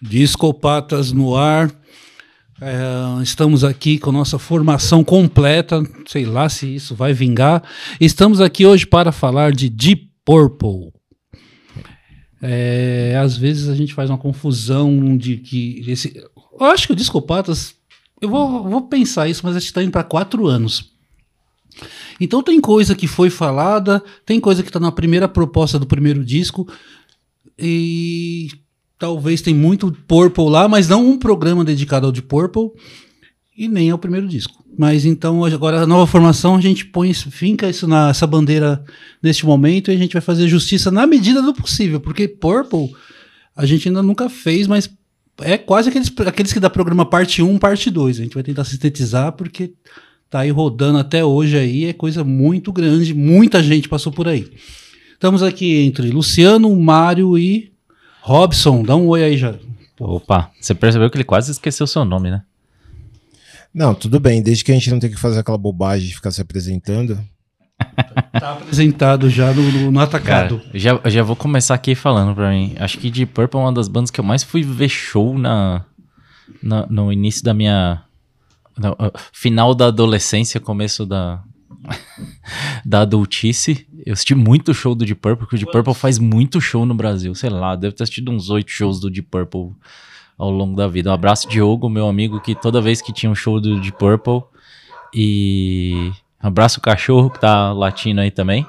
Discopatas no ar. É, estamos aqui com nossa formação completa. Sei lá se isso vai vingar. Estamos aqui hoje para falar de Deep Purple. É, às vezes a gente faz uma confusão de que esse. Eu acho que o Discopatas. Eu vou, vou pensar isso, mas a gente está indo para quatro anos. Então tem coisa que foi falada, tem coisa que está na primeira proposta do primeiro disco, e talvez tem muito Purple lá, mas não um programa dedicado ao de Purple e nem ao primeiro disco. Mas então agora a nova formação a gente põe finca isso na essa bandeira neste momento e a gente vai fazer justiça na medida do possível, porque Purple a gente ainda nunca fez, mas é quase aqueles, aqueles que dá programa parte 1, parte 2. A gente vai tentar sintetizar porque tá aí rodando até hoje aí, é coisa muito grande, muita gente passou por aí. Estamos aqui entre Luciano, Mário e Robson, dá um oi aí já. Opa, você percebeu que ele quase esqueceu seu nome, né? Não, tudo bem, desde que a gente não tem que fazer aquela bobagem de ficar se apresentando. tá apresentado já no, no, no atacado. Cara, já, já vou começar aqui falando pra mim. Acho que Deep Purple é uma das bandas que eu mais fui ver show na, na no início da minha. No, uh, final da adolescência, começo da, da adultice. Eu assisti muito show do Deep Purple, porque o Deep Purple faz muito show no Brasil. Sei lá, deve ter assistido uns oito shows do Deep Purple ao longo da vida. Um abraço, Diogo, meu amigo, que toda vez que tinha um show do Deep Purple. E um abraço o cachorro que tá latindo aí também.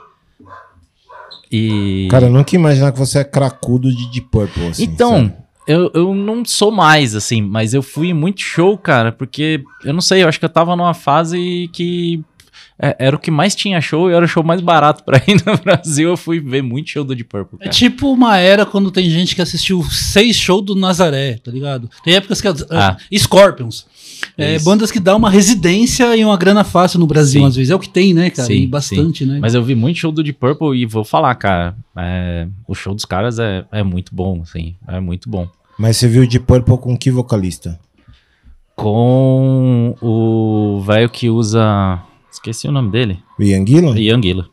E... Cara, eu nunca imaginar que você é cracudo de Deep Purple. Assim, então, eu, eu não sou mais, assim, mas eu fui muito show, cara, porque eu não sei, eu acho que eu tava numa fase que é, era o que mais tinha show e era o show mais barato pra ir no Brasil. Eu fui ver muito show do Deep Purple. É cara. É tipo uma era quando tem gente que assistiu seis shows do Nazaré, tá ligado? Tem épocas que. Uh, ah. Scorpions. É, bandas que dão uma residência e uma grana fácil no Brasil, sim. às vezes. É o que tem, né, cara? Sim, e bastante, sim. né? Mas eu vi muito show do Deep Purple e vou falar, cara. É, o show dos caras é, é muito bom, assim. É muito bom. Mas você viu o Deep Purple com que vocalista? Com o velho que usa Esqueci o nome dele. O Ian Gillan? Ian Gillan.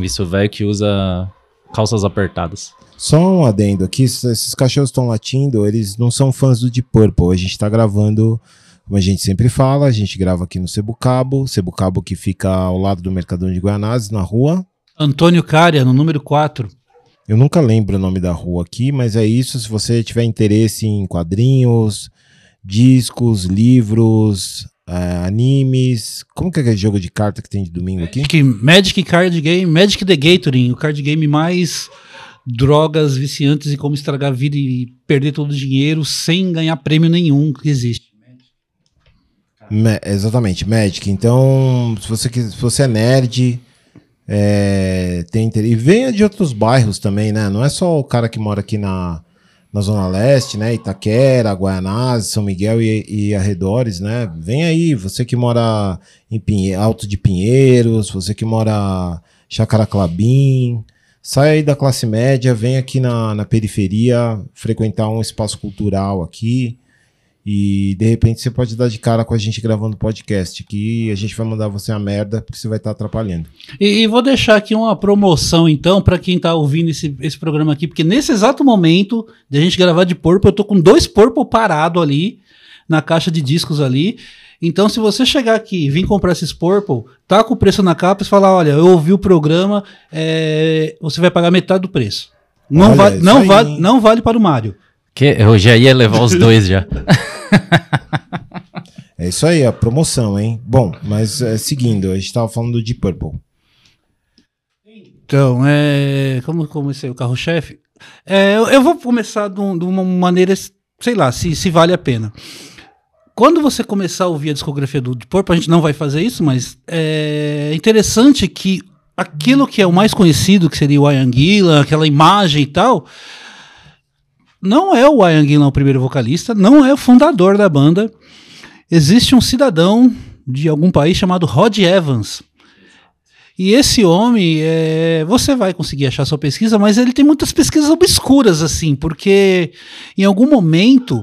Isso, velho que usa calças apertadas. Só um adendo aqui, esses cachorros estão latindo, eles não são fãs do Deep Purple. A gente tá gravando, como a gente sempre fala, a gente grava aqui no Cebucabo, Cebucabo que fica ao lado do Mercadão de Guianazes, na rua. Antônio Cária, no número 4. Eu nunca lembro o nome da rua aqui, mas é isso. Se você tiver interesse em quadrinhos, discos, livros, Uh, animes. Como que é aquele jogo de carta que tem de domingo aqui? Magic, Magic Card Game, Magic the Gathering, o card game mais drogas viciantes e como estragar a vida e perder todo o dinheiro sem ganhar prêmio nenhum que existe. Ma exatamente, Magic. Então, se você, se você é nerd, é, tem interesse. E venha de outros bairros também, né? Não é só o cara que mora aqui na, na Zona Leste, né? Itaquera, Guaianazes, São Miguel e, e, arredores, né? Vem aí, você que mora em Pinhe Alto de Pinheiros, você que mora Chácara Clabim, sai aí da classe média, vem aqui na, na periferia frequentar um espaço cultural aqui. E de repente você pode dar de cara com a gente gravando podcast, que a gente vai mandar você a merda porque você vai estar tá atrapalhando. E, e, vou deixar aqui uma promoção então para quem está ouvindo esse, esse programa aqui, porque nesse exato momento de a gente gravar de Purple, eu tô com dois Purple parado ali na caixa de discos ali. Então, se você chegar aqui e vir comprar esses Purple, tá com o preço na capa e falar, olha, eu ouvi o programa, é, você vai pagar metade do preço. Não, olha, va não, va não vale para o Mário. Que eu já ia levar os dois já. é isso aí, a promoção, hein? Bom, mas é, seguindo, a gente estava falando de Purple. Então, é, como comecei o carro-chefe, é, eu, eu, vou começar de, de, uma maneira, sei lá, se, se vale a pena. Quando você começar a ouvir a discografia do Deep Purple, a gente não vai fazer isso, mas é interessante que aquilo que é o mais conhecido, que seria o Ian Gillan, aquela imagem e tal, não é o Ian Gillan o primeiro vocalista, não é o fundador da banda. Existe um cidadão de algum país chamado Rod Evans. E esse homem, é, você vai conseguir achar sua pesquisa, mas ele tem muitas pesquisas obscuras, assim, porque em algum momento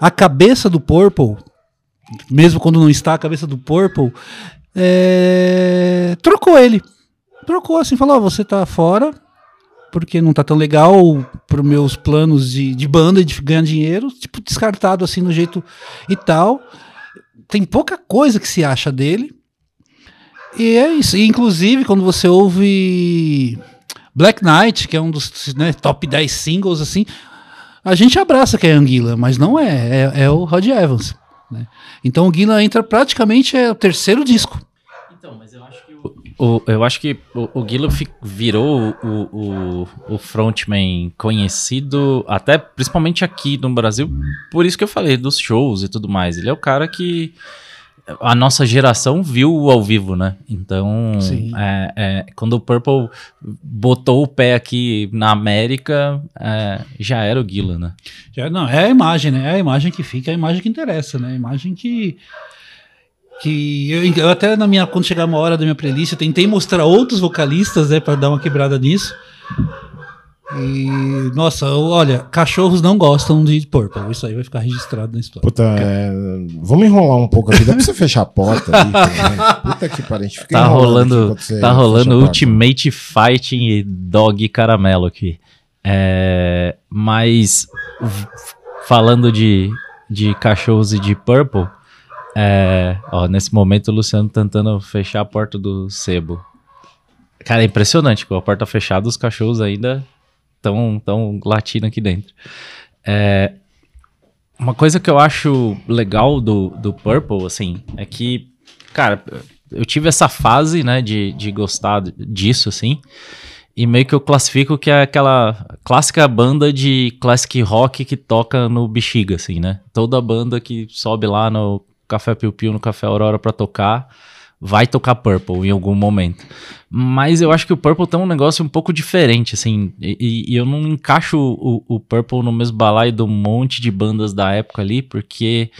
a cabeça do Purple, mesmo quando não está a cabeça do Purple, é, trocou ele. Trocou assim, falou: oh, você tá fora, porque não tá tão legal para meus planos de, de banda de ganhar dinheiro, tipo, descartado assim no jeito e tal. Tem pouca coisa que se acha dele. E é isso. E, inclusive, quando você ouve Black Knight, que é um dos né, top 10 singles, assim, a gente abraça que é Anguila, mas não é, é, é o Rod Evans. Né? Então o Guila entra praticamente é o terceiro disco. Então, mas eu acho que o, eu acho que o, o Guila virou o, o, o frontman conhecido, até principalmente aqui no Brasil, por isso que eu falei dos shows e tudo mais. Ele é o cara que a nossa geração viu ao vivo, né? Então, é, é, quando o Purple botou o pé aqui na América, é, já era o Guila, né? Já, não, é a imagem, né? É a imagem que fica, é a imagem que interessa, né? A imagem que. Que eu, eu até na minha. Quando chegar uma hora da minha playlist, eu tentei mostrar outros vocalistas, né? Pra dar uma quebrada nisso. E, nossa, olha, cachorros não gostam de Purple. Isso aí vai ficar registrado na história. Puta, é, vamos enrolar um pouco aqui. Dá pra você fechar a porta ali? Né? Puta que pariu. Tá rolando, tá rolando Ultimate Fighting e Dog Caramelo aqui. É, mas, falando de, de cachorros e de Purple, é, ó, nesse momento o Luciano tentando fechar a porta do sebo. Cara, é impressionante. Com a porta fechada, os cachorros ainda tão, tão latindo aqui dentro. É, uma coisa que eu acho legal do, do Purple, assim, é que, cara, eu tive essa fase, né, de, de gostar disso, assim, e meio que eu classifico que é aquela clássica banda de classic rock que toca no Bexiga, assim, né? Toda banda que sobe lá no Café Piu Piu, no Café Aurora pra tocar, vai tocar Purple em algum momento. Mas eu acho que o Purple tem um negócio um pouco diferente, assim, e, e eu não encaixo o, o, Purple no mesmo balaio do monte de bandas da época ali, porque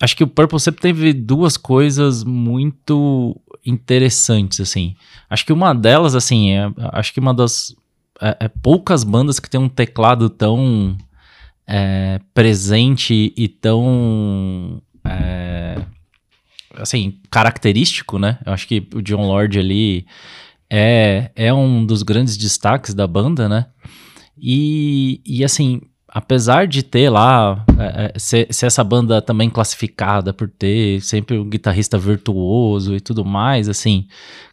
acho que o Purple sempre teve duas coisas muito interessantes, assim. Acho que uma delas, assim, é, acho que uma das é, é poucas bandas que tem um teclado tão é, presente e tão é, assim, característico, né? Eu acho que o John Lord ali é, é um dos grandes destaques da banda, né? E, e assim, apesar de ter lá, é, é ser, ser, essa banda também classificada por ter sempre um guitarrista virtuoso e tudo mais, assim,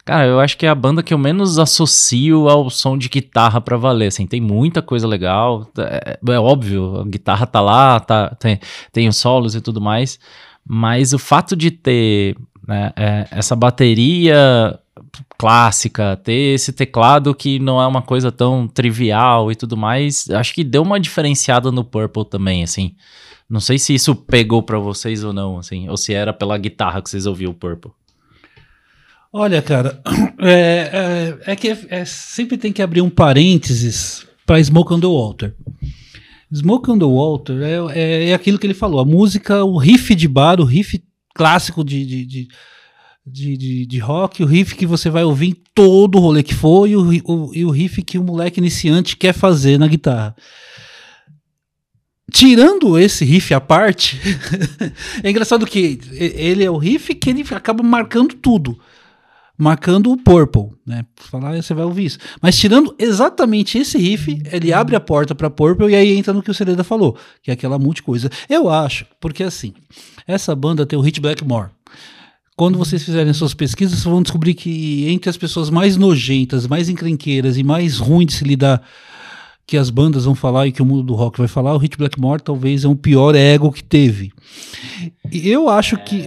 cara, eu acho que é a banda que eu menos associo ao som de guitarra para valer, assim, tem muita coisa legal, é, é, óbvio, a guitarra tá lá, tá, tem, tem os solos e tudo mais, mas o fato de ter né, é, essa bateria clássica, ter esse teclado que não é uma coisa tão trivial e tudo mais, acho que deu uma diferenciada no Purple também, assim. Não sei se isso pegou para vocês ou não, assim, ou se era pela guitarra que vocês ouviam o Purple. Olha, cara, é, é, é que é, sempre tem que abrir um parênteses para Smoke on the Water. Smoke on the Water é, é, é, aquilo que ele falou, a música, o riff de bar, o riff clássico de, de, de, de, de, de rock, o riff que você vai ouvir em todo o rolê que for e o, o, e o riff que o moleque iniciante quer fazer na guitarra. Tirando esse riff à parte, é engraçado que ele é o riff que ele acaba marcando tudo marcando o Purple, né? Falar, você vai ouvir isso. Mas tirando exatamente esse riff, ele abre a porta para Purple e aí entra no que o Sereda falou, que é aquela multi coisa. Eu acho, porque assim, essa banda tem o Hit Blackmore. Quando vocês fizerem suas pesquisas, vocês vão descobrir que entre as pessoas mais nojentas, mais encrenqueiras e mais ruins de se lidar que as bandas vão falar e que o mundo do rock vai falar, o Hit Blackmore talvez é o pior ego que teve. E eu acho que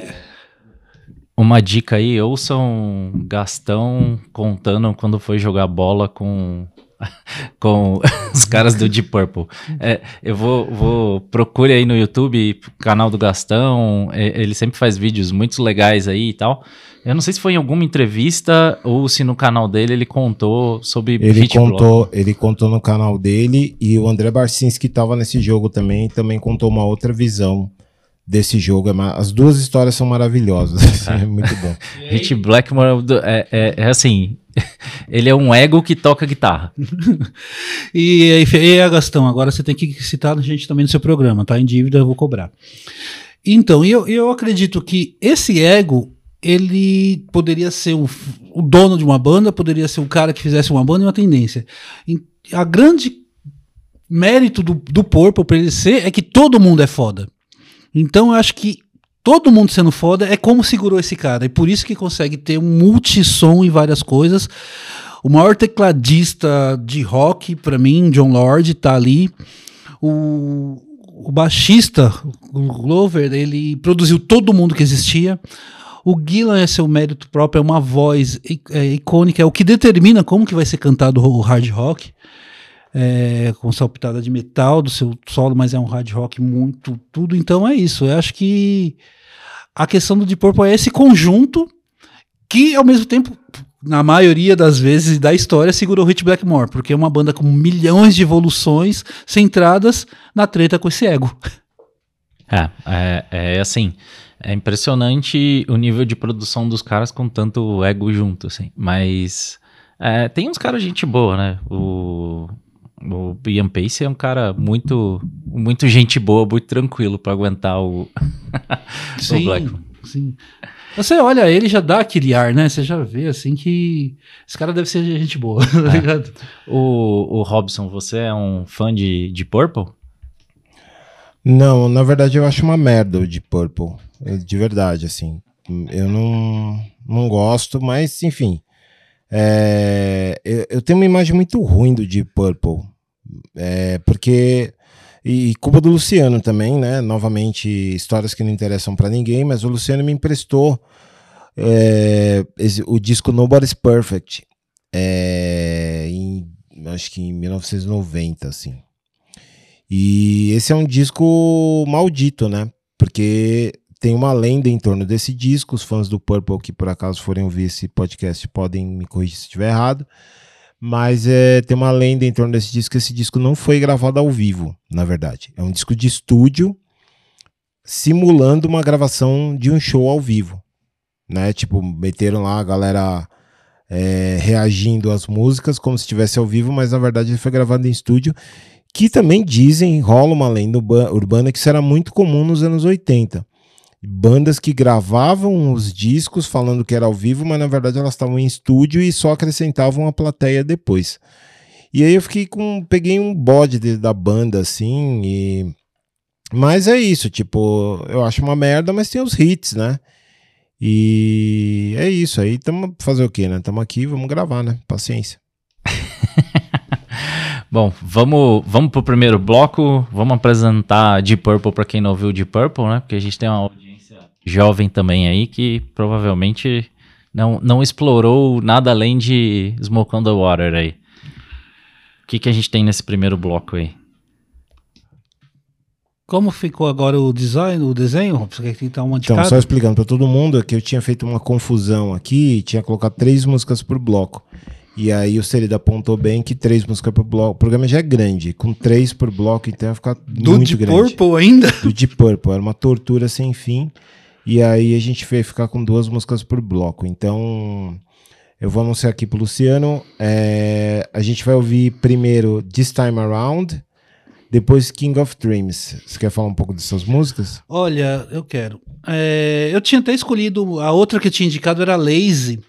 uma dica aí, ouçam Gastão contando quando foi jogar bola com com os caras do Deep Purple. É, eu vou, vou procure aí no YouTube, canal do Gastão, é, ele sempre faz vídeos muito legais aí e tal. Eu não sei se foi em alguma entrevista ou se no canal dele ele contou sobre ele contou, ele contou no canal dele e o André Barcinski que estava nesse jogo também, também contou uma outra visão desse jogo. É as duas histórias são maravilhosas. É, é muito bom. Hit Blackmore é, é, é, assim. Ele é um ego que toca guitarra. e, e Gastão, agora você tem que citar a gente também no seu programa, tá? Em dívida eu vou cobrar. Então, eu, eu acredito que esse ego ele poderia ser o, o, dono de uma banda, poderia ser o cara que fizesse uma banda e uma tendência. a grande mérito do, do Purple pra ele ser é que todo mundo é foda. Então eu acho que todo mundo sendo foda é como segurou esse cara. E por isso que consegue ter um multissom em várias coisas. O maior tecladista de rock, para mim, John Lord, tá ali. O, o baixista, o Glover, ele produziu todo mundo que existia. O Gillan é seu mérito próprio, é uma voz é, icônica, é o que determina como que vai ser cantado o hard rock. É, com sua pitada de metal do seu solo, mas é um hard rock muito tudo. Então é isso. Eu acho que a questão do Deep Purple é esse conjunto que, ao mesmo tempo, na maioria das vezes da história, segurou o Hit Blackmore, porque é uma banda com milhões de evoluções centradas na treta com esse ego. É, é, é assim, é impressionante o nível de produção dos caras com tanto ego junto, assim. Mas é, tem uns caras gente boa, né? O, o Ian Pace é um cara muito, muito gente boa, muito tranquilo para aguentar o, sim, o Black. Sim. Você olha ele já dá aquele ar, né? Você já vê assim que esse cara deve ser gente boa, tá é. ligado? O, o Robson, você é um fã de, de Purple? Não, na verdade eu acho uma merda o de Purple. De verdade, assim. Eu não, não gosto, mas enfim. É, eu, eu, tenho uma imagem muito ruim do Deep Purple. É, porque. E culpa do Luciano também, né? Novamente, histórias que não interessam para ninguém, mas o Luciano me emprestou é, esse, o disco Nobody's Perfect. É, em, acho que em 1990, assim. E esse é um disco maldito, né? Porque tem uma lenda em torno desse disco. Os fãs do Purple que por acaso forem ouvir esse podcast podem me corrigir se estiver errado. Mas é, tem uma lenda em torno desse disco. Esse disco não foi gravado ao vivo, na verdade. É um disco de estúdio simulando uma gravação de um show ao vivo. Né? Tipo, meteram lá a galera é, reagindo às músicas como se estivesse ao vivo, mas na verdade ele foi gravado em estúdio. Que também dizem, rola uma lenda urbana que isso era muito comum nos anos 80 bandas que gravavam os discos falando que era ao vivo, mas na verdade elas estavam em estúdio e só acrescentavam a plateia depois. E aí eu fiquei com. Peguei um bode de, da banda assim e. Mas é isso, tipo, eu acho uma merda, mas tem os hits, né? E é isso, aí tamo fazer o quê, né? Tamo aqui, vamos gravar, né? Paciência. Bom, vamos, vamos pro primeiro bloco. Vamos apresentar Deep Purple para quem não ouviu Deep Purple, né? Porque a gente tem uma jovem também aí que provavelmente não, não explorou nada além de Smoke on the Water aí. O que, que a gente tem nesse primeiro bloco aí? Como ficou agora o design, o desenho? Quer dar uma Então, só explicando para todo mundo que eu tinha feito uma confusão aqui e tinha colocado três músicas por bloco. E aí o Serida apontou bem que três músicas por bloco. O programa já é grande, com três por bloco, então ia ficar Do muito Deep grande. Do Purple ainda? Do Deep Purple, era uma tortura sem fim. E aí a gente veio ficar com duas músicas por bloco. Então, eu vou anunciar aqui pro Luciano. É, a gente vai ouvir primeiro This Time Around, depois King of Dreams. Você quer falar um pouco dessas músicas? Olha, eu quero. É, eu tinha até escolhido, a outra que eu tinha indicado era Lazy,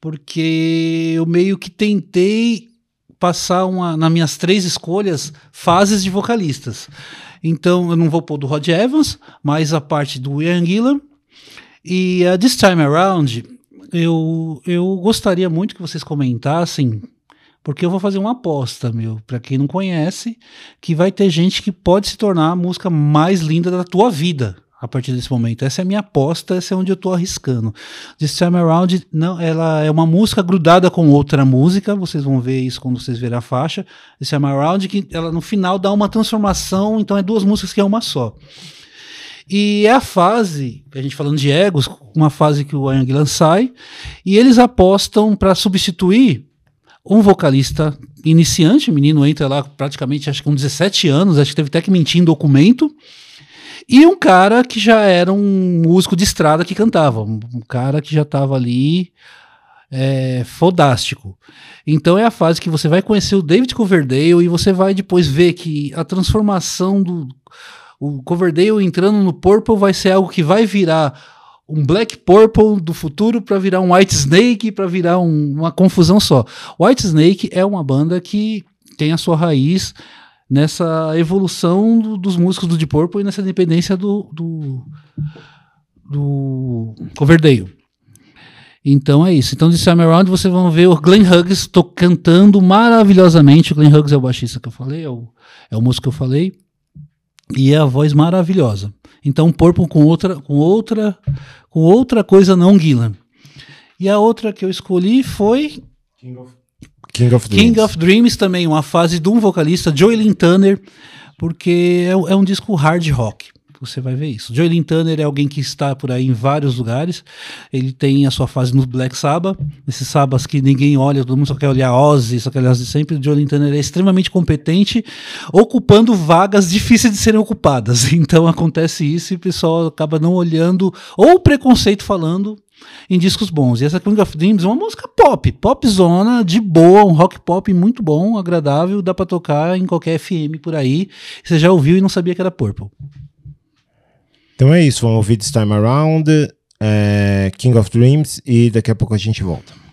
porque eu meio que tentei passar uma, nas minhas três escolhas fases de vocalistas. Então eu não vou pôr do Rod Evans, mas a parte do Ian Gillan. E uh, This Time Around, eu, eu gostaria muito que vocês comentassem, porque eu vou fazer uma aposta, meu, para quem não conhece, que vai ter gente que pode se tornar a música mais linda da tua vida a partir desse momento. Essa é a minha aposta, essa é onde eu estou arriscando. This Time Around, não, ela é uma música grudada com outra música, vocês vão ver isso quando vocês verem a faixa. This Time Around, que ela no final dá uma transformação, então é duas músicas que é uma só. E é a fase, a gente falando de egos, uma fase que o Gillan sai, e eles apostam para substituir um vocalista iniciante, o menino entra lá praticamente, acho que com 17 anos, acho que teve até que mentir em documento, e um cara que já era um músico de estrada que cantava, um, cara que já estava ali é, fodástico. Então é a fase que você vai conhecer o David Coverdale e você vai depois ver que a transformação do o Coverdale entrando no Purple vai ser algo que vai virar um Black Purple do futuro para virar um White Snake para virar um, uma confusão só. White Snake é uma banda que tem a sua raiz nessa evolução do, dos músicos do Deep Purple e nessa independência do, do, do Coverdale. Então é isso. Então, de Time Around, vocês vão ver o Glenn Hughes tô cantando maravilhosamente. O Glenn Hughes é o baixista que eu falei, é o, é o músico que eu falei. E é a voz maravilhosa. Então, Purple com outra, com outra, com outra coisa não Gillan. E a outra que eu escolhi foi King of, King of Dreams. King of Dreams também, uma fase de um vocalista, Joylin Tanner, porque é, é um disco hard rock você vai ver isso. Joey Tanner é alguém que está por aí em vários lugares. Ele tem a sua fase no Black Sabbath, esses sabas que ninguém olha, todo mundo só quer olhar Ozzy, só quer olhar Ozzy sempre. O Joey Tanner é extremamente competente, ocupando vagas difíceis de serem ocupadas. Então acontece isso e o pessoal acaba não olhando, ou preconceito falando em discos bons. E essa King of Dreams é uma música pop, pop zona, de boa, um rock pop muito bom, agradável, dá para tocar em qualquer FM por aí. Você já ouviu e não sabia que era Purple. Então é isso, vamos ouvir This Time Around, é, King of Dreams e daqui a pouco a gente volta.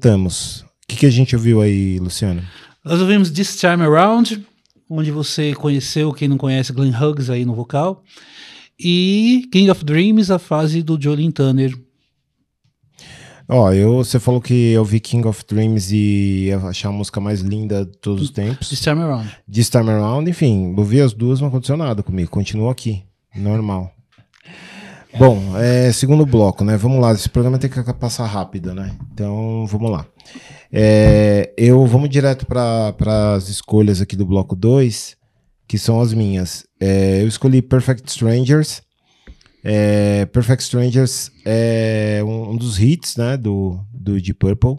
Voltamos. O que, que a gente ouviu aí, Luciano? Nós ouvimos This Time Around, onde você conheceu, quem não conhece, Glenn Hughes aí no vocal. E King of Dreams, a fase do Jolene Turner. Ó, eu, você falou que eu vi King of Dreams e ia achar a música mais linda de todos os tempos. This Time Around. This Time Around, enfim, eu vi as duas, não aconteceu nada comigo. Continuo aqui, normal. Bom, é, segundo bloco, né? Vamos lá, esse programa tem que passar rápido, né? Então, vamos lá. É, eu vamos direto para as escolhas aqui do bloco 2, que são as minhas. É, eu escolhi Perfect Strangers. É, Perfect Strangers é um, um, dos hits, né, do, do Deep Purple.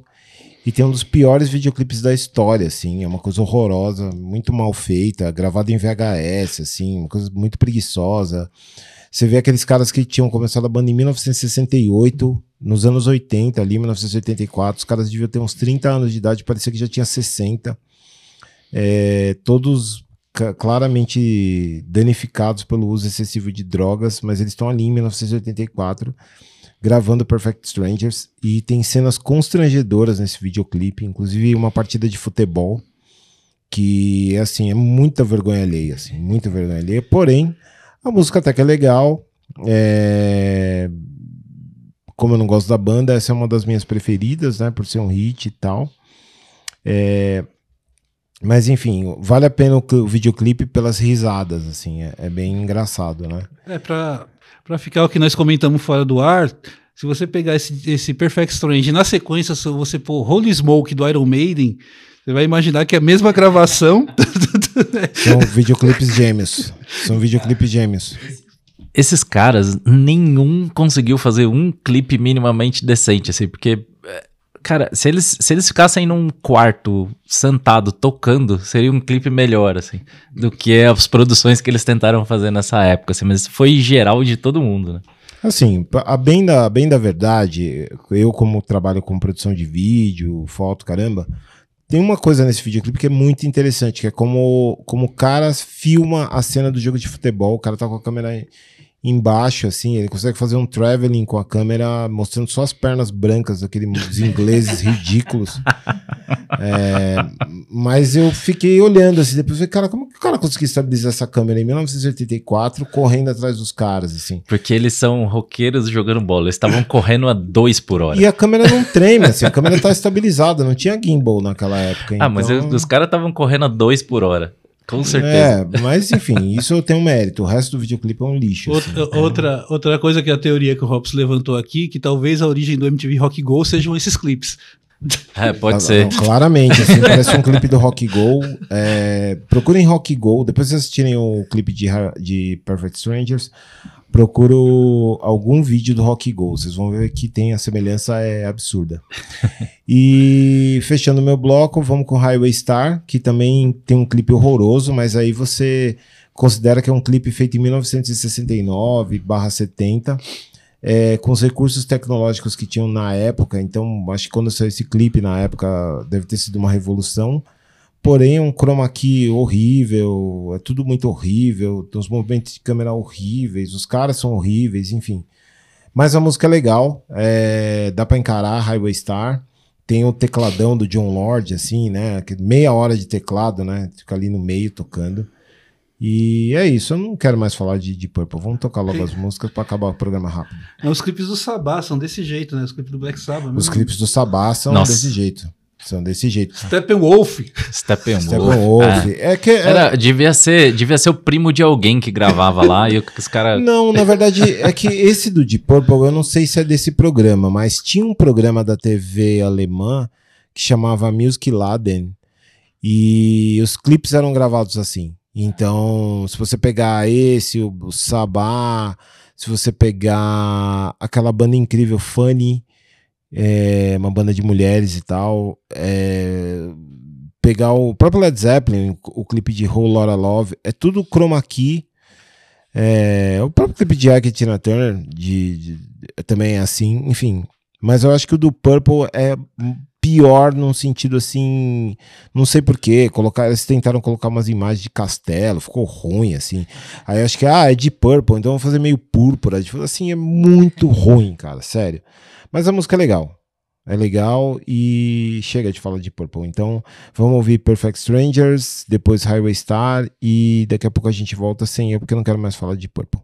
E tem um dos piores videoclipes da história, assim. É uma coisa horrorosa, muito mal feita, gravado em VHS, assim, uma coisa muito preguiçosa. Você vê aqueles caras que tinham começado a banda em 1968, nos anos 80, ali, 1984, os caras deviam ter uns 30 anos de idade, parecia que já tinha 60. É, todos claramente danificados pelo uso excessivo de drogas, mas eles estão ali em 1984 gravando Perfect Strangers e tem cenas constrangedoras nesse videoclipe, inclusive uma partida de futebol que assim é muita vergonha alheia, assim, muita vergonha alheia. Porém, a música até que é legal. É... Como eu não gosto da banda, essa é uma das minhas preferidas, né? Por ser um hit e tal. É... Mas enfim, vale a pena o, o videoclipe pelas risadas, assim, é, é, bem engraçado, né? É, pra, pra ficar o que nós comentamos fora do ar, se você pegar esse, esse Perfect Strange na sequência, se você pôr Holy Smoke do Iron Maiden, você vai imaginar que é a mesma gravação. São videoclipes gêmeos. São videoclipes gêmeos. Esses caras, nenhum conseguiu fazer um clipe minimamente decente, assim, porque Cara, se eles, se eles ficassem num quarto sentado tocando, seria um clipe melhor, assim, do que as produções que eles tentaram fazer nessa época, assim, mas foi geral de todo mundo, né? Assim, a bem da, bem da verdade, eu como trabalho com produção de vídeo, foto, caramba, tem uma coisa nesse videoclipe que é muito interessante, que é como, como o cara filma a cena do jogo de futebol, o cara tá com a câmera embaixo, assim, ele consegue fazer um traveling com a câmera mostrando só as pernas brancas daqueles ingleses ridículos. É, mas eu fiquei olhando assim, depois falei, cara, como que o cara conseguiu estabilizar essa câmera em 1984 correndo atrás dos caras, assim? Porque eles são roqueiros jogando bola, eles estavam correndo a dois por hora. E a câmera não treme, assim, a câmera tá estabilizada, não tinha gimbal naquela época. Ah, então... mas os caras estavam correndo a dois por hora. Com certeza. É, mas enfim, isso eu tenho mérito. O resto do videoclipe é um lixo. Outra, assim. outra, é. outra coisa que é a teoria que o Hobbs levantou aqui, que talvez a origem do MTV Rock Go sejam esses clipes. É, pode ah, ser. Não, claramente, assim, parece um clipe do Rock Go. É, procurem Rock Go, depois vocês assistirem o clipe de, de Perfect Strangers procuro algum vídeo do Rock Go. Vocês vão ver que tem a semelhança é absurda. e fechando meu bloco, vamos com Highway Star, que também tem um clipe horroroso, mas aí você considera que é um clipe feito em 1969/70. É, com os recursos tecnológicos que tinham na época, então acho que quando saiu esse clipe na época deve ter sido uma revolução Porém, um chroma key horrível, é tudo muito horrível, tem uns movimentos de câmera horríveis, os caras são horríveis, enfim. Mas a música é legal, é, dá para encarar Highway Star. Tem o tecladão do John Lord, assim, né? Meia hora de teclado, né? Fica ali no meio tocando. E é isso, eu não quero mais falar de, de Purple. Vamos tocar logo as músicas para acabar o programa rápido. É, os clipes do Sabá são desse jeito, né? Os clipes do Black Sabbath. Os clipes do Sabá são Nossa. desse jeito. São desse jeito. Steppenwolf. Steppenwolf. Steppenwolf. É. é que é... Era, devia, ser, devia ser o primo de alguém que gravava lá e os caras. Não, na verdade, é que esse do Deep Purple, eu não sei se é desse programa, mas tinha um programa da TV alemã que chamava Music Laden e os clipes eram gravados assim. Então, se você pegar esse, o, o Sabá, se você pegar aquela banda incrível Funny, é, uma banda de mulheres e tal. É, pegar o próprio Led Zeppelin, o, clipe de Whole Lotta Love, é tudo chroma key. É, o próprio clipe de Ike Tina Turner de, de, também é assim, enfim. Mas eu acho que o do Purple é pior num sentido assim, não sei porquê, eles tentaram colocar umas imagens de castelo, ficou ruim assim. Aí acho que ah, é de Purple, então vamos fazer meio púrpura, assim, é muito ruim, cara, sério. Mas a música é legal. é legal e chega de falar de Purple. Então, vamos ouvir Perfect Strangers, depois Highway Star e daqui a pouco a gente volta sem eu, porque eu não quero mais falar de Purple.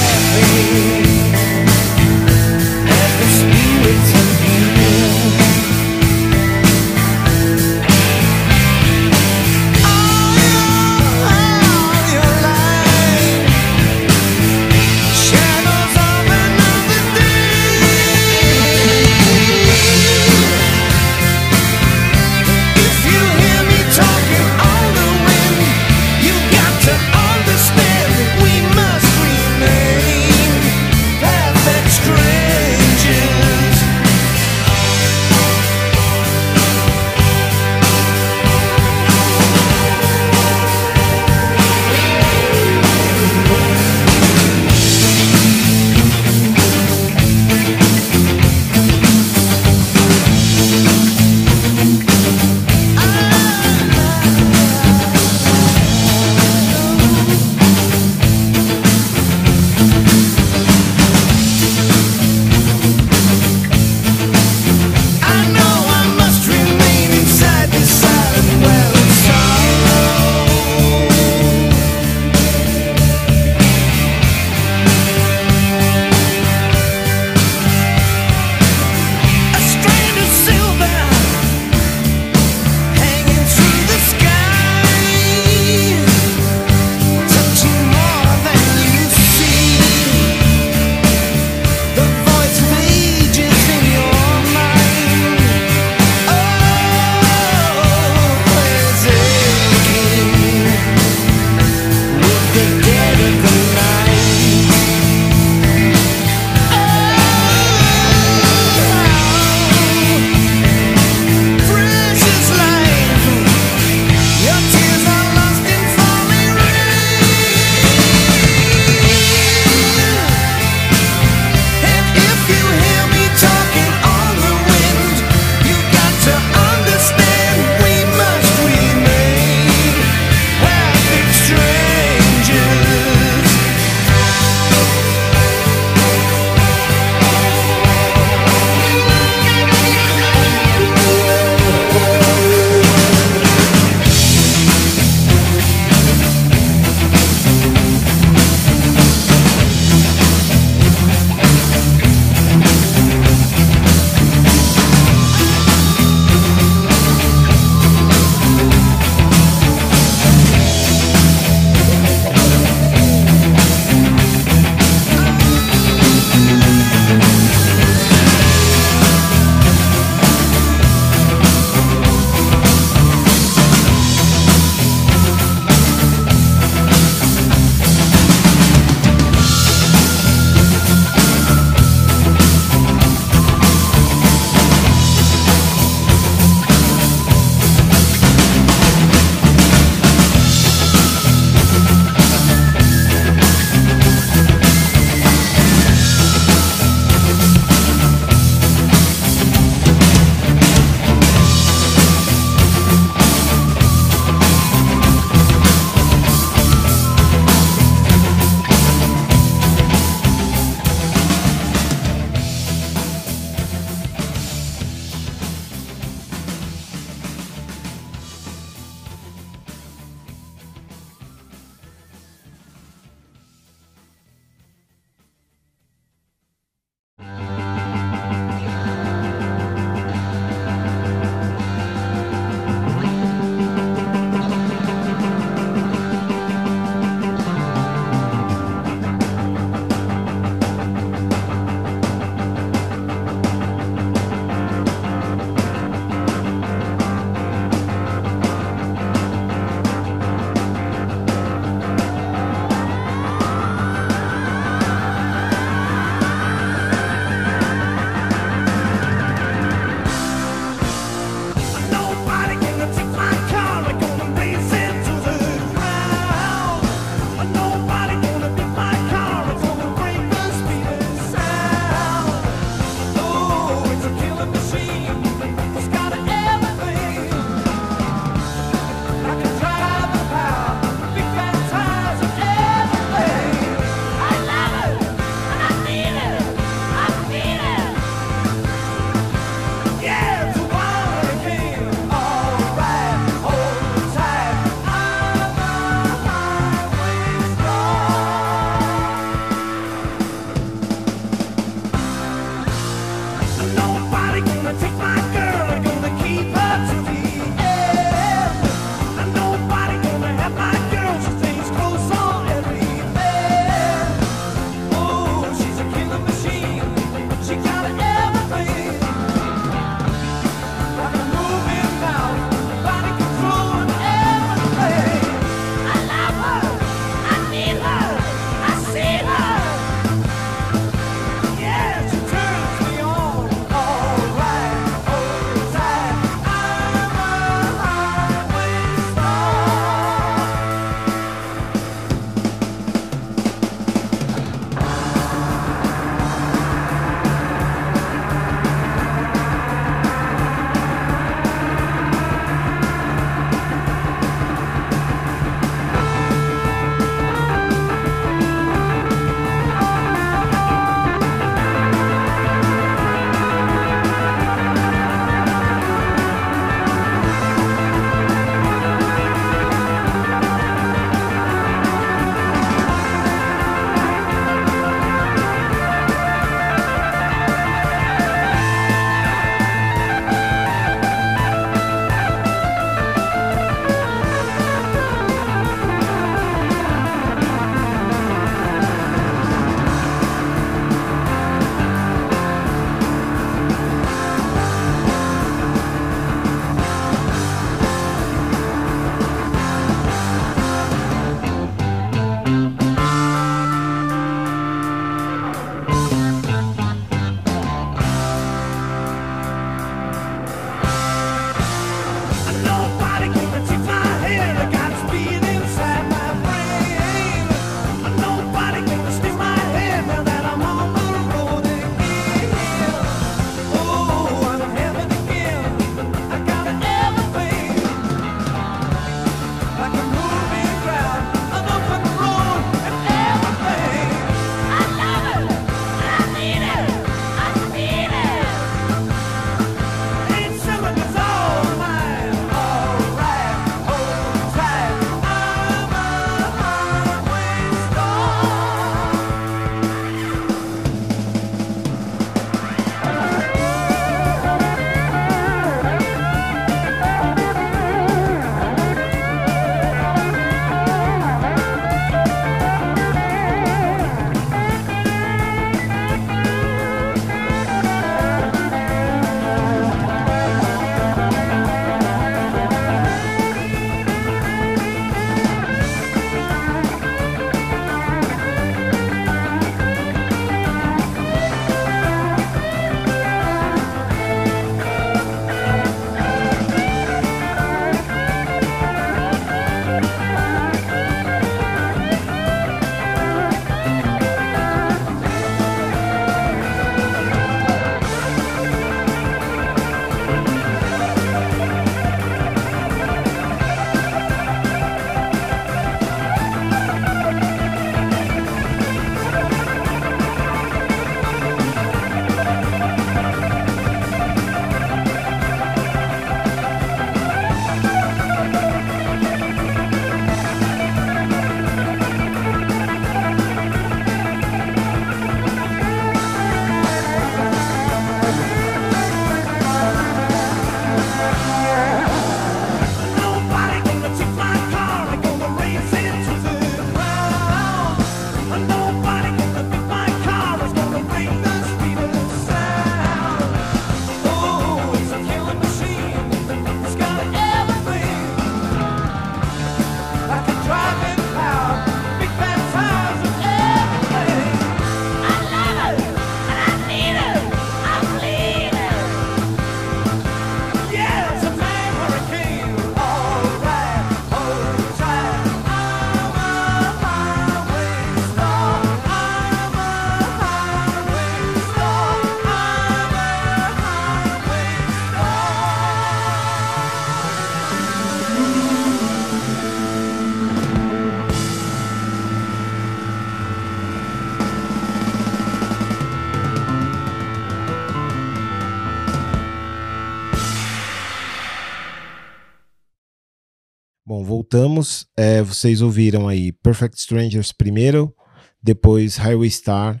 Voltamos. É, vocês ouviram aí Perfect Strangers primeiro, depois Highway Star,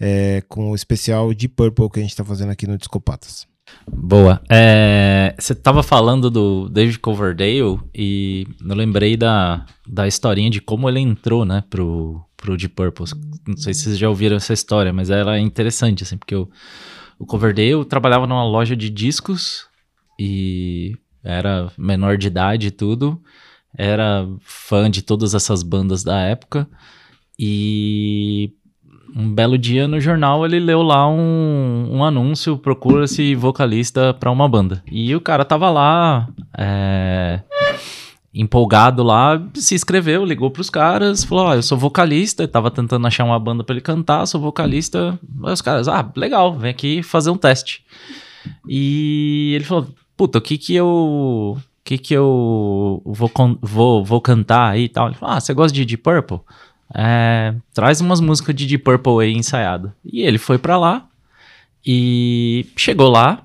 é, com o especial de Purple que a gente tá fazendo aqui no Discopatas. Boa. É, você tava falando do David Coverdale e eu lembrei da, da historinha de como ele entrou, né, pro, pro Deep Purple. Não sei se vocês já ouviram essa história, mas ela é interessante, assim, porque o, o Coverdale trabalhava numa loja de discos e era menor de idade e tudo, era fã de todas essas bandas da época e um belo dia no jornal ele leu lá um, um anúncio, procura-se vocalista para uma banda. E o cara tava lá, é, empolgado lá, se inscreveu, ligou pros caras, falou: Ó, eu sou vocalista, tava tentando achar uma banda para ele cantar, sou vocalista. Aí os caras, ah, legal, vem aqui fazer um teste. E ele falou: puta, o que que eu. Que que eu vou, vou, vou cantar aí e tal? Ele falou: ah, você gosta de Deep Purple? É, traz umas músicas de Deep Purple aí ensaiado. E ele foi para lá e chegou lá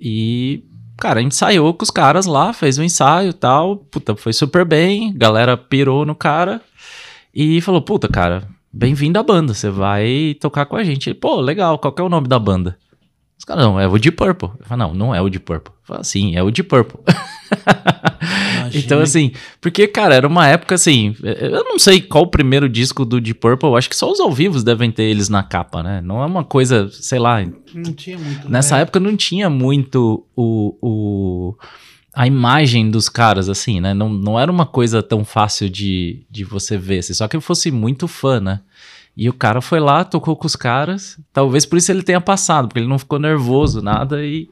e, cara, ensaiou com os caras lá, fez o um ensaio e tal. Puta, foi super bem, galera pirou no cara e falou: Puta, cara, bem-vindo à banda, você vai tocar com a gente. Ele, Pô, legal, qual que é o nome da banda? Os caras, não, é o Deep Purple. Eu falo, não, não é o Deep Purple. Eu falo, sim, é o Deep Purple. então, assim, porque, cara, era uma época assim. Eu não sei qual o primeiro disco do Deep Purple, acho que só os ao vivos devem ter eles na capa, né? Não é uma coisa, sei lá. Não tinha muito. Nessa né? época não tinha muito o, o, a imagem dos caras, assim, né? Não, não era uma coisa tão fácil de, de você ver. Assim, só que eu fosse muito fã, né? E o cara foi lá, tocou com os caras. Talvez por isso ele tenha passado, porque ele não ficou nervoso, nada e.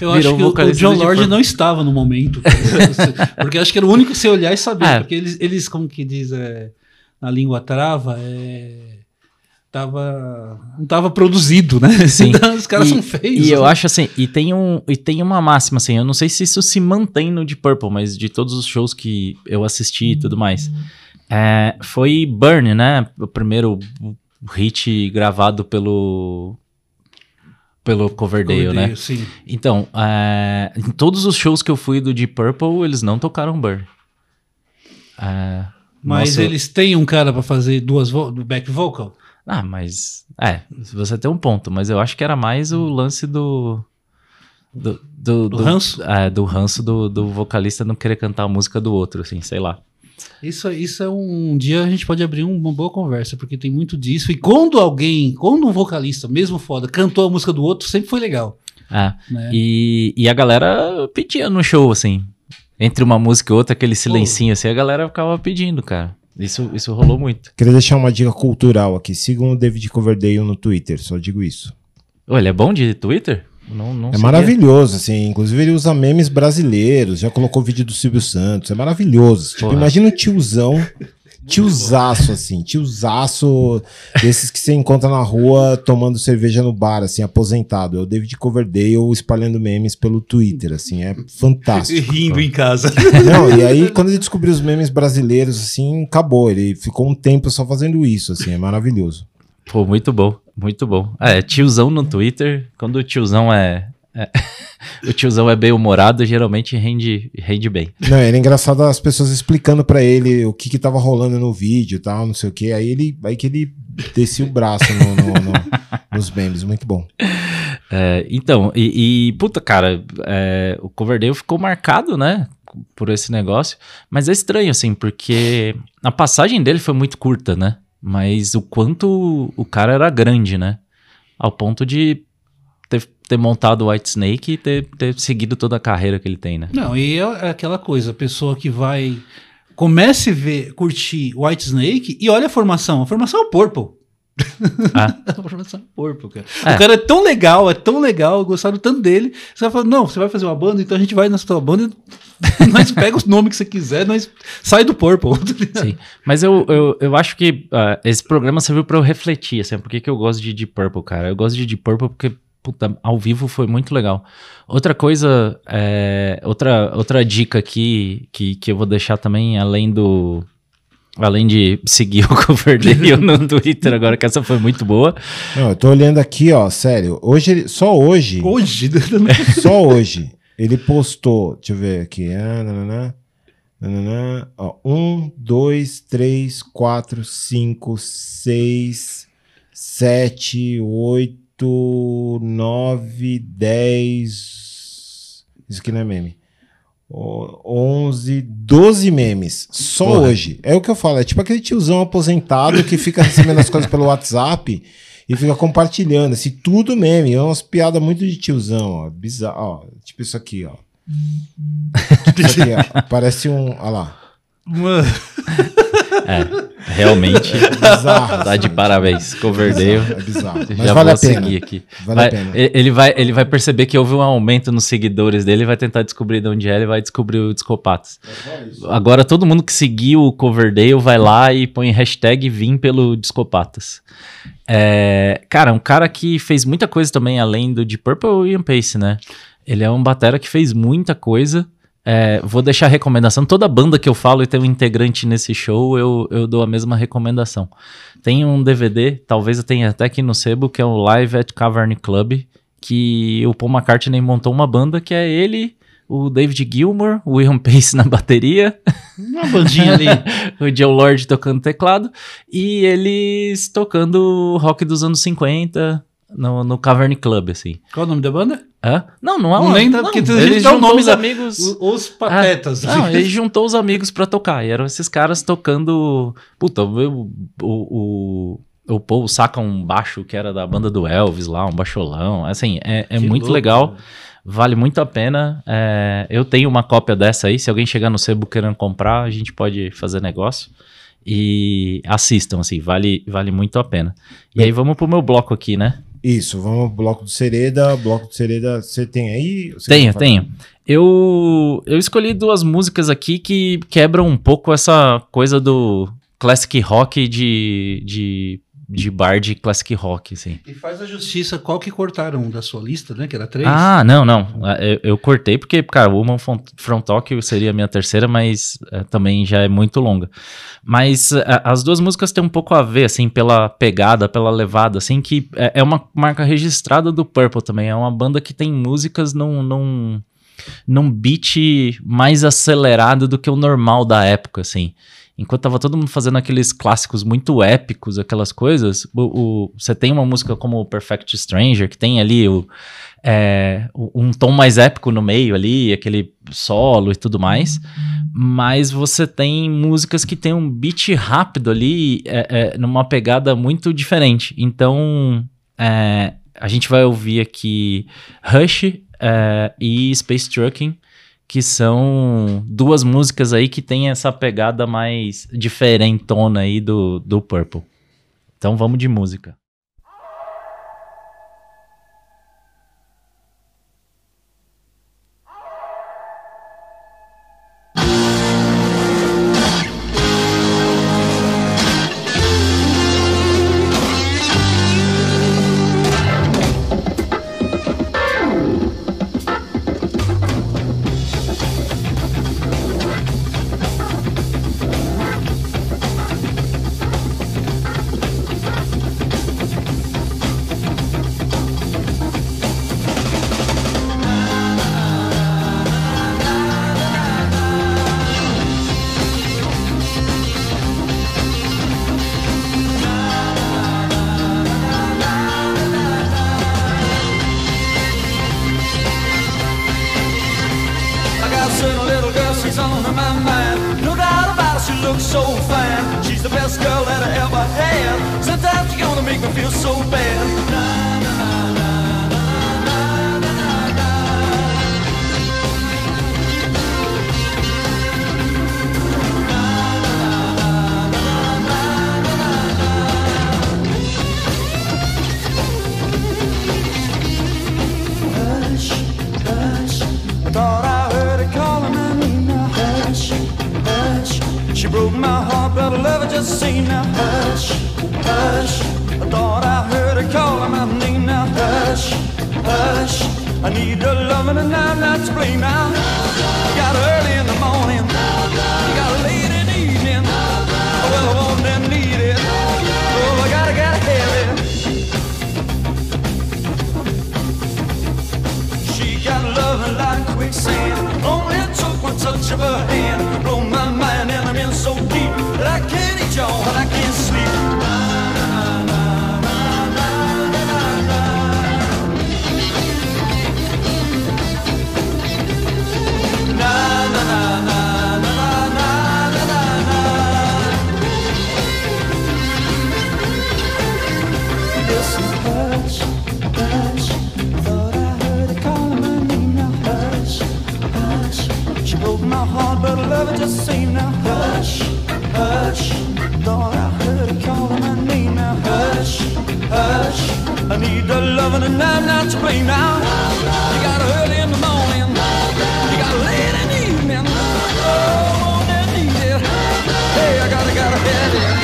Eu acho que o, o John Lord não estava no momento. porque acho que era o único que você olhar e saber. É. Porque eles, eles, como que diz é, na língua trava, é, tava, não estava produzido, né? Sim. Então, os caras e, são feios. E eu acho assim, e tem, um, e tem uma máxima, assim, eu não sei se isso se mantém no Deep Purple, mas de todos os shows que eu assisti e tudo mais. É, foi Burn, né? O primeiro hit gravado pelo pelo Coverdale, Coverdale né? Sim. Então, é, em todos os shows que eu fui do Deep Purple, eles não tocaram Burn. É, mas nossa, eles têm um cara para fazer duas vo back vocal? Ah, mas é, você tem um ponto, mas eu acho que era mais o lance do do, do, do, do ranço, é, do ranço do, do vocalista não querer cantar a música do outro, assim, sei lá. Isso, isso é um, um dia a gente pode abrir uma boa conversa, porque tem muito disso. E quando alguém, quando um vocalista, mesmo foda, cantou a música do outro, sempre foi legal. É. Né? E, e a galera pedia no show, assim. Entre uma música e outra, aquele silencinho assim, a galera ficava pedindo, cara. Isso, isso rolou muito. Queria deixar uma dica cultural aqui. Sigam o David Coverdale no Twitter, só digo isso. Ele é bom de Twitter? Não, não é maravilhoso, assim. Inclusive, ele usa memes brasileiros, já colocou vídeo do Silvio Santos. É maravilhoso. Tipo, imagina um tiozão, tiozaço, assim, tiozaço desses que você encontra na rua tomando cerveja no bar, assim, aposentado. É o David Coverdale espalhando memes pelo Twitter, assim, é fantástico. E rindo cara. em casa. Não, e aí, quando ele descobriu os memes brasileiros, assim, acabou. Ele ficou um tempo só fazendo isso, assim, é maravilhoso. Pô, muito bom, muito bom. É, tiozão no Twitter, quando o tiozão é. é o tiozão é bem humorado, geralmente rende, rende bem. Não, era engraçado as pessoas explicando para ele o que que tava rolando no vídeo e tal, não sei o que. Aí ele aí que ele descia o braço no, no, no, nos memes, muito bom. É, então, e, e, puta, cara, é, o Coverdale ficou marcado, né? Por esse negócio. Mas é estranho, assim, porque a passagem dele foi muito curta, né? Mas o quanto o cara era grande, né? Ao ponto de ter, ter montado o White Snake e ter, ter seguido toda a carreira que ele tem, né? Não, e é aquela coisa, a pessoa que vai. Comece a ver, curtir White Snake e olha a formação. A formação é o Purple. Ah. cara. É. O cara é tão legal, é tão legal, gostaram tanto dele. Você vai falar, não, você vai fazer uma banda, então a gente vai na sua banda nós pega os nomes que você quiser, nós sai do Purple. Sim, mas eu, eu, eu acho que uh, esse programa serviu para eu refletir, assim, por que, que eu gosto de Deep Purple, cara? Eu gosto de Deep Purple porque puta, ao vivo foi muito legal. Outra coisa, é, outra, outra dica aqui que, que eu vou deixar também, além do. Além de seguir o Coverdale no Twitter agora, que essa foi muito boa. Não, eu tô olhando aqui, ó, sério. Hoje, só hoje. Hoje? só hoje. Ele postou, deixa eu ver aqui. Ah, Nananã. Ó, um, dois, três, quatro, cinco, seis, sete, oito, nove, dez. Isso aqui não é meme. Ó, 11, 12 memes. Só Porra. hoje. É o que eu falo. É tipo aquele tiozão aposentado que fica recebendo as coisas pelo WhatsApp e fica compartilhando. Assim, tudo meme. É umas piadas muito de tiozão, ó. Bizarro. Ó, tipo isso aqui, ó. Isso aqui, ó. Parece um. Olha lá. Mano, É, realmente Bizarro. tá de parabéns. Coverdale. É bizarro. Mas Já vale vou a pena. seguir aqui. Vale a Vai- pena. e- Ele vai, ele vai perceber que houve um aumento nos seguidores dele, vai tentar descobrir de onde é, ele vai descobrir o Discopatas. Agora todo mundo que seguiu o Coverdale vai lá e põe hashtag vim pelo Discopatas. É, cara, um cara que fez muita coisa também além do Deep Purple e Pace, né? Ele é um batera que fez muita coisa. É, vou deixar a recomendação. Toda banda que eu falo e tem um integrante nesse show, eu, eu dou a mesma recomendação. Tem um DVD, talvez eu tenha até aqui no sebo, que é o Live at Cavern Club, que o Paul McCartney montou uma banda que é ele, o David Gilmour, o Ian Pace na bateria, uma bandinha ali. o Joe Lord tocando teclado, e eles tocando rock dos anos 50 no, no Cavern Club, assim. Qual o nome da banda? Hã? Não, não é Não uma... lembra, porque tem gente dá o nome os da- amigos... Os patetas. Ah, Não, ele juntou os amigos pra tocar. E eram esses caras tocando. Puta, o, o, o, o Paul saca um baixo que era da banda do Elvis lá, um baixolão. Assim, é, é muito louco, legal. Vale muito a pena. É, eu tenho uma cópia dessa aí. Se alguém chegar no sebo querendo comprar, a gente pode fazer negócio. E assistam, assim, vale, vale muito a pena. E aí vamos pro meu bloco aqui, né? Isso, vamos bloco do Sereda. Bloco do Sereda, você tem aí? Você Tenho, tenho. Eu, eu escolhi duas músicas aqui que quebram um pouco essa coisa do classic rock de, de, de bar de classic rock, assim. E faz a justiça qual que cortaram da sua lista, né? Que era três. Ah, não, não. Eu, eu cortei porque, cara, Woman From Tokyo seria a minha terceira, mas eh, também já é muito longa. Mas eh, as duas músicas têm um pouco a ver, assim, pela pegada, pela levada, assim, que é, é uma marca registrada do Purple também. É uma banda que tem músicas num, num, num beat mais acelerado do que o normal da época, assim. Enquanto tava todo mundo fazendo aqueles clássicos muito épicos, aquelas coisas, você tem uma música como Perfect Stranger, que tem ali o, é, um tom mais épico no meio ali, aquele solo e tudo mais. Mas você tem músicas que tem um beat rápido ali, é, é, numa pegada muito diferente. Então, é, a gente vai ouvir aqui Rush é, e Space Trucking, que são duas músicas aí que tem essa pegada mais diferentona aí do, do Purple. Então vamos de música. explain now. You got early in the morning, you got late in the evening. Well, I want and need it. Oh, I gotta, gotta have it. She got loving like quicksand. Only took one touch of her hand. Blow my mind, and I'm in so deep that I can't eat y'all, but I can't. love it just seemed now hush, hush. Thought I heard her calling my name now hush, hush. I need the loving and I'm not to blame now. You got early in the morning, you got late in the evening. Oh, I need it. Hey, I gotta, gotta have it.